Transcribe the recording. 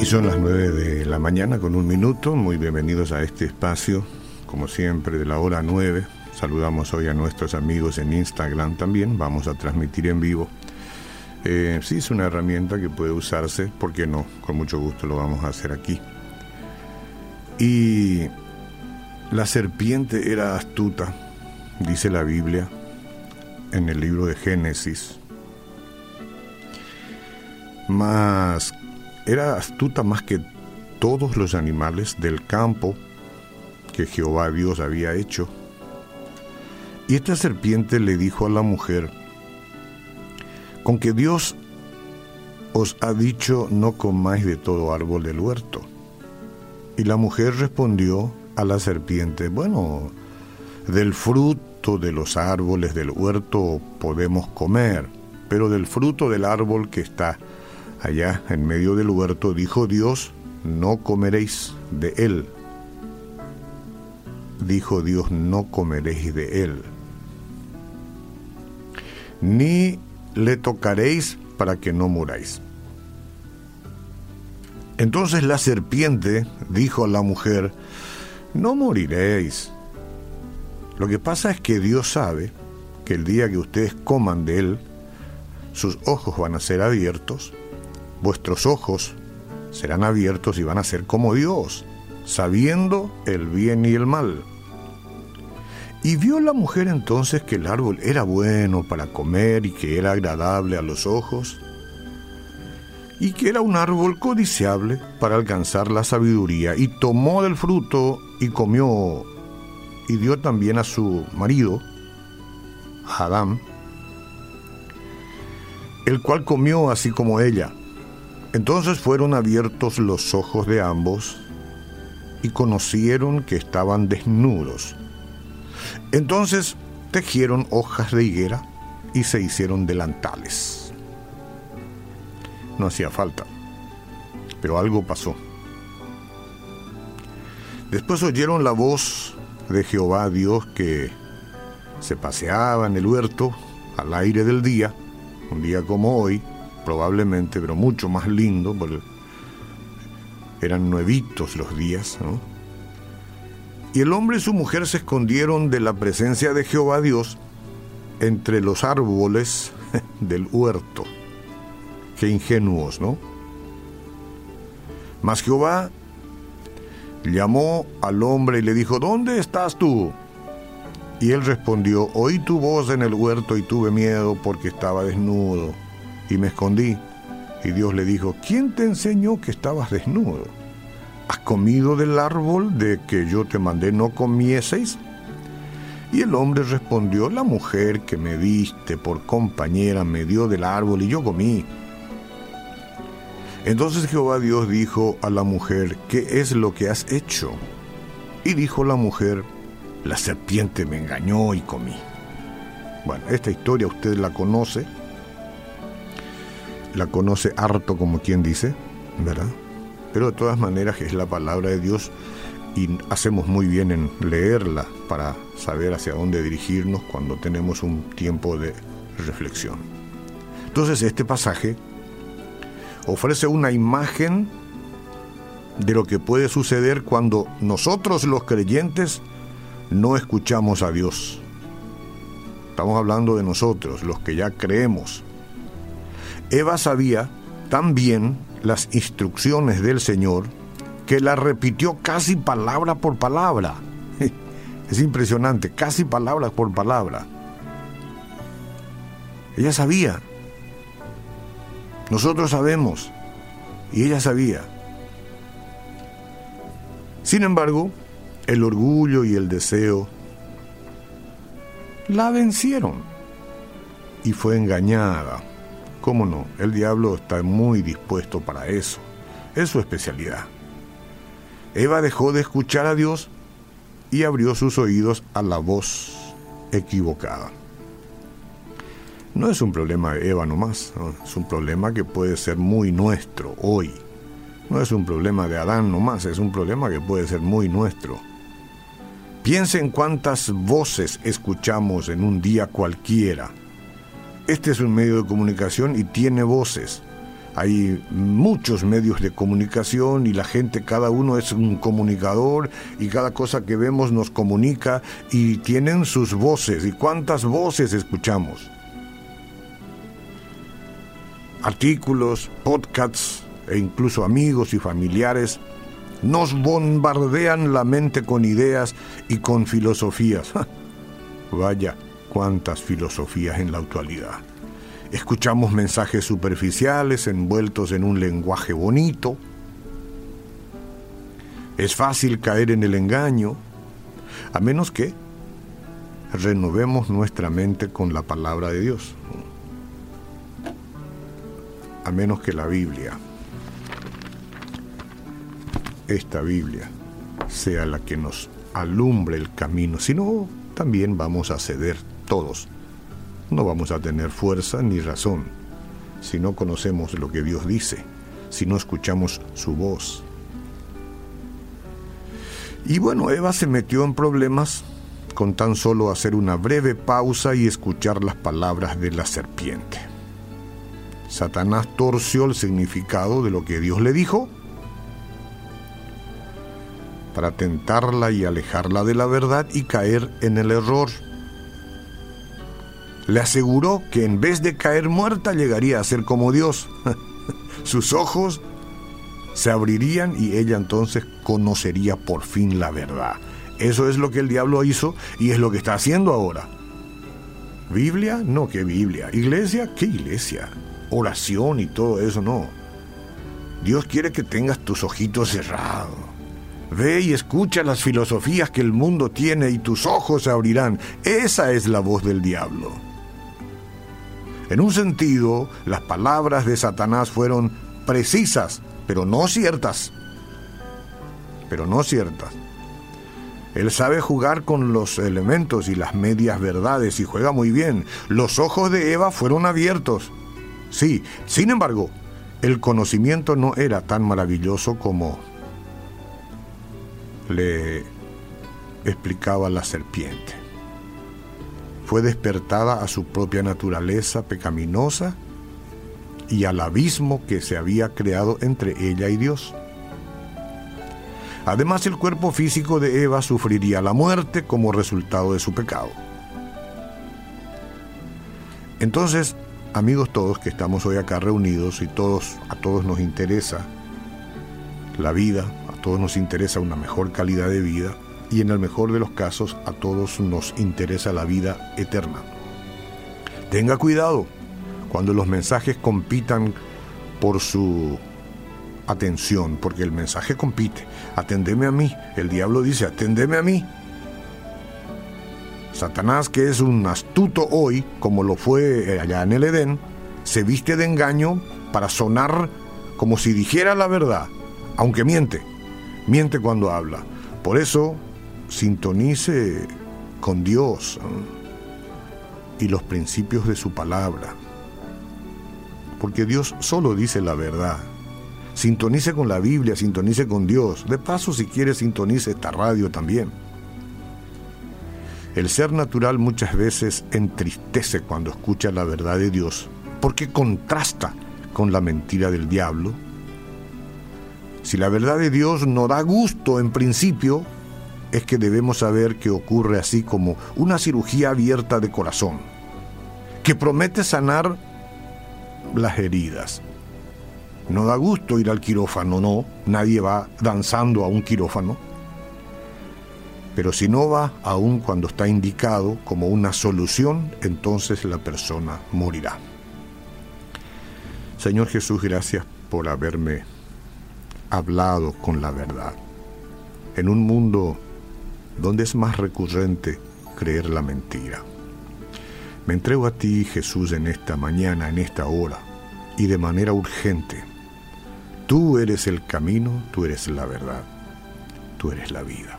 Y son las 9 de la mañana con un minuto. Muy bienvenidos a este espacio, como siempre, de la hora 9. Saludamos hoy a nuestros amigos en Instagram también. Vamos a transmitir en vivo. Eh, sí, es una herramienta que puede usarse, ¿por qué no? Con mucho gusto lo vamos a hacer aquí. Y la serpiente era astuta, dice la Biblia en el libro de Génesis. Más era astuta más que todos los animales del campo que Jehová Dios había hecho. Y esta serpiente le dijo a la mujer, con que Dios os ha dicho no comáis de todo árbol del huerto. Y la mujer respondió a la serpiente, bueno, del fruto de los árboles del huerto podemos comer, pero del fruto del árbol que está allá en medio del huerto, dijo Dios, no comeréis de él. Dijo Dios, no comeréis de él. Ni le tocaréis para que no muráis. Entonces la serpiente dijo a la mujer, no moriréis. Lo que pasa es que Dios sabe que el día que ustedes coman de él, sus ojos van a ser abiertos, vuestros ojos serán abiertos y van a ser como Dios, sabiendo el bien y el mal. Y vio la mujer entonces que el árbol era bueno para comer y que era agradable a los ojos, y que era un árbol codiciable para alcanzar la sabiduría, y tomó del fruto y comió, y dio también a su marido, Adán, el cual comió así como ella. Entonces fueron abiertos los ojos de ambos, y conocieron que estaban desnudos. Entonces tejieron hojas de higuera y se hicieron delantales. No hacía falta, pero algo pasó. Después oyeron la voz de Jehová Dios que se paseaba en el huerto al aire del día, un día como hoy, probablemente, pero mucho más lindo, porque eran nuevitos los días, ¿no? Y el hombre y su mujer se escondieron de la presencia de Jehová Dios entre los árboles del huerto. Qué ingenuos, ¿no? Mas Jehová llamó al hombre y le dijo, ¿dónde estás tú? Y él respondió, oí tu voz en el huerto y tuve miedo porque estaba desnudo y me escondí. Y Dios le dijo, ¿quién te enseñó que estabas desnudo? ¿Has comido del árbol de que yo te mandé no comieseis? Y el hombre respondió, la mujer que me diste por compañera me dio del árbol y yo comí. Entonces Jehová Dios dijo a la mujer, ¿qué es lo que has hecho? Y dijo la mujer, la serpiente me engañó y comí. Bueno, esta historia usted la conoce, la conoce harto como quien dice, ¿verdad? pero de todas maneras es la palabra de Dios y hacemos muy bien en leerla para saber hacia dónde dirigirnos cuando tenemos un tiempo de reflexión. Entonces este pasaje ofrece una imagen de lo que puede suceder cuando nosotros los creyentes no escuchamos a Dios. Estamos hablando de nosotros, los que ya creemos. Eva sabía también las instrucciones del Señor, que la repitió casi palabra por palabra. Es impresionante, casi palabra por palabra. Ella sabía. Nosotros sabemos. Y ella sabía. Sin embargo, el orgullo y el deseo la vencieron y fue engañada ¿Cómo no? El diablo está muy dispuesto para eso. Es su especialidad. Eva dejó de escuchar a Dios y abrió sus oídos a la voz equivocada. No es un problema de Eva nomás, es un problema que puede ser muy nuestro hoy. No es un problema de Adán nomás, es un problema que puede ser muy nuestro. Piensen cuántas voces escuchamos en un día cualquiera Este es un medio de comunicación y tiene voces. Hay muchos medios de comunicación y la gente, cada uno es un comunicador y cada cosa que vemos nos comunica y tienen sus voces. ¿Y cuántas voces escuchamos? Artículos, podcasts e incluso amigos y familiares nos bombardean la mente con ideas y con filosofías. Vaya, cuántas filosofías en la actualidad. Escuchamos mensajes superficiales envueltos en un lenguaje bonito. Es fácil caer en el engaño, a menos que renovemos nuestra mente con la palabra de Dios. A menos que la Biblia, esta Biblia, sea la que nos alumbre el camino. Si no, también vamos a ceder todos no vamos a tener fuerza ni razón si no conocemos lo que Dios dice, si no escuchamos su voz. Y bueno, Eva se metió en problemas con tan solo hacer una breve pausa y escuchar las palabras de la serpiente. Satanás torció el significado de lo que Dios le dijo para tentarla y alejarla de la verdad y caer en el error le aseguró que en vez de caer muerta llegaría a ser como Dios. Sus ojos se abrirían y ella entonces conocería por fin la verdad. Eso es lo que el diablo hizo y es lo que está haciendo ahora. ¿Biblia? No, ¿qué Biblia? ¿Iglesia? ¿Qué iglesia? Oración y todo eso, no. Dios quiere que tengas tus ojitos cerrados. Ve y escucha las filosofías que el mundo tiene y tus ojos se abrirán. Esa es la voz del diablo. En un sentido, las palabras de Satanás fueron precisas, pero no ciertas. Pero no ciertas. Él sabe jugar con los elementos y las medias verdades y juega muy bien. Los ojos de Eva fueron abiertos. Sí, sin embargo, el conocimiento no era tan maravilloso como le explicaba la serpiente fue despertada a su propia naturaleza pecaminosa y al abismo que se había creado entre ella y Dios. Además, el cuerpo físico de Eva sufriría la muerte como resultado de su pecado. Entonces, amigos todos que estamos hoy acá reunidos y todos a todos nos interesa la vida, a todos nos interesa una mejor calidad de vida, y en el mejor de los casos a todos nos interesa la vida eterna. Tenga cuidado cuando los mensajes compitan por su atención, porque el mensaje compite. Atendeme a mí. El diablo dice, atendeme a mí. Satanás, que es un astuto hoy, como lo fue allá en el Edén, se viste de engaño para sonar como si dijera la verdad, aunque miente. Miente cuando habla. Por eso sintonice con Dios y los principios de su palabra. Porque Dios solo dice la verdad. Sintonice con la Biblia, sintonice con Dios. De paso, si quiere, sintonice esta radio también. El ser natural muchas veces entristece cuando escucha la verdad de Dios, porque contrasta con la mentira del diablo. Si la verdad de Dios no da gusto en principio, es que debemos saber que ocurre así como una cirugía abierta de corazón, que promete sanar las heridas. No da gusto ir al quirófano, no, nadie va danzando a un quirófano, pero si no va aún cuando está indicado como una solución, entonces la persona morirá. Señor Jesús, gracias por haberme hablado con la verdad. En un mundo donde es más recurrente creer la mentira. Me entrego a ti, Jesús, en esta mañana, en esta hora, y de manera urgente. Tú eres el camino, tú eres la verdad, tú eres la vida.